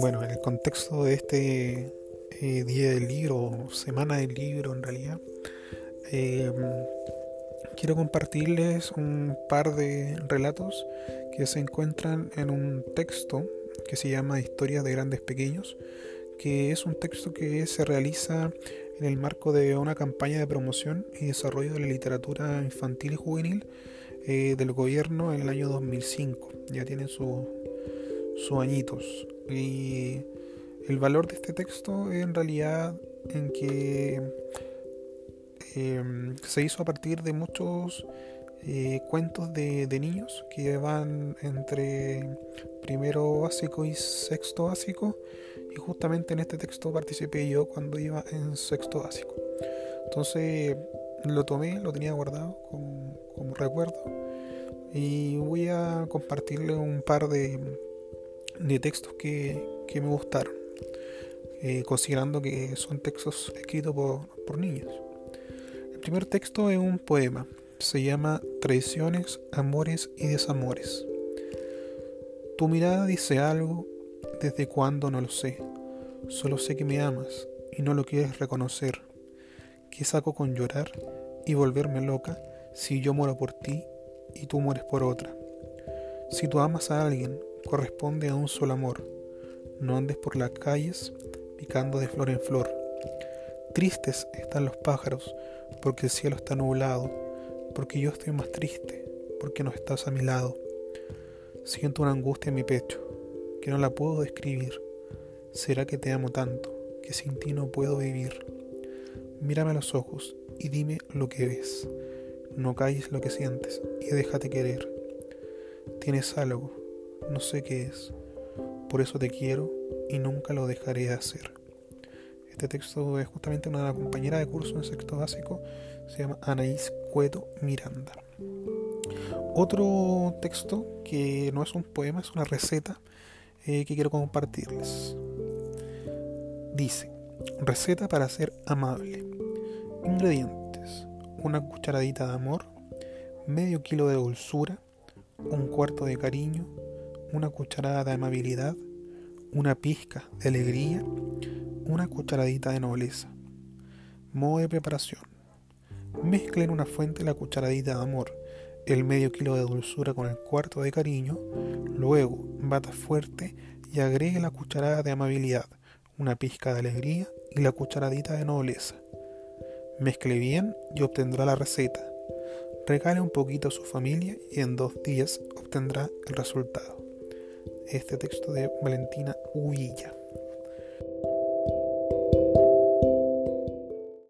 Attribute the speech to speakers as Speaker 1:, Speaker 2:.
Speaker 1: Bueno, en el contexto de este eh, día del libro, semana del libro en realidad, eh, quiero compartirles un par de relatos que se encuentran en un texto que se llama Historias de Grandes Pequeños, que es un texto que se realiza en el marco de una campaña de promoción y desarrollo de la literatura infantil y juvenil eh, del gobierno en el año 2005. Ya tiene sus añitos. Y el valor de este texto es en realidad en que em, se hizo a partir de muchos eh, cuentos de, niños que van entre primero básico y sexto básico. Y justamente en este texto participé yo cuando iba en sexto básico. Entonces lo tomé lo tenía guardado como, recuerdo. Y voy a compartirle un par de, de textos que, me gustaron eh, considerando que son textos escritos por, por niños. El primer texto es un poema se llama Traiciones, Amores y Desamores. Tu mirada dice algo, desde cuándo no lo sé. Solo sé que me amas y no lo quieres reconocer. ¿Qué saco con llorar y volverme loca si yo muero por ti y tú mueres por otra? Si tú amas a alguien, corresponde a un solo amor. No andes por las calles picando de flor en flor. Tristes están los pájaros porque el cielo está nublado porque yo estoy más triste, porque no estás a mi lado. Siento una angustia en mi pecho, que no la puedo describir. ¿Será que te amo tanto, que sin ti no puedo vivir? Mírame a los ojos y dime lo que ves. No calles lo que sientes y déjate querer. Tienes algo, no sé qué es. Por eso te quiero y nunca lo dejaré de hacer. Este texto es justamente una compañera de curso en sexto básico, se llama Anaís Cueto Miranda. Otro texto que no es un poema, es una receta eh, que quiero compartirles. Dice, receta para ser amable. Ingredientes, una cucharadita de amor, medio kilo de dulzura, un cuarto de cariño, una cucharada de amabilidad, una pizca de alegría, una cucharadita de nobleza. Modo de preparación. Mezcle en una fuente la cucharadita de amor, el medio kilo de dulzura con el cuarto de cariño, luego bata fuerte y agregue la cucharada de amabilidad, una pizca de alegría y la cucharadita de nobleza. Mezcle bien y obtendrá la receta. Regale un poquito a su familia y en dos días obtendrá el resultado. Este texto de Valentina Huilla.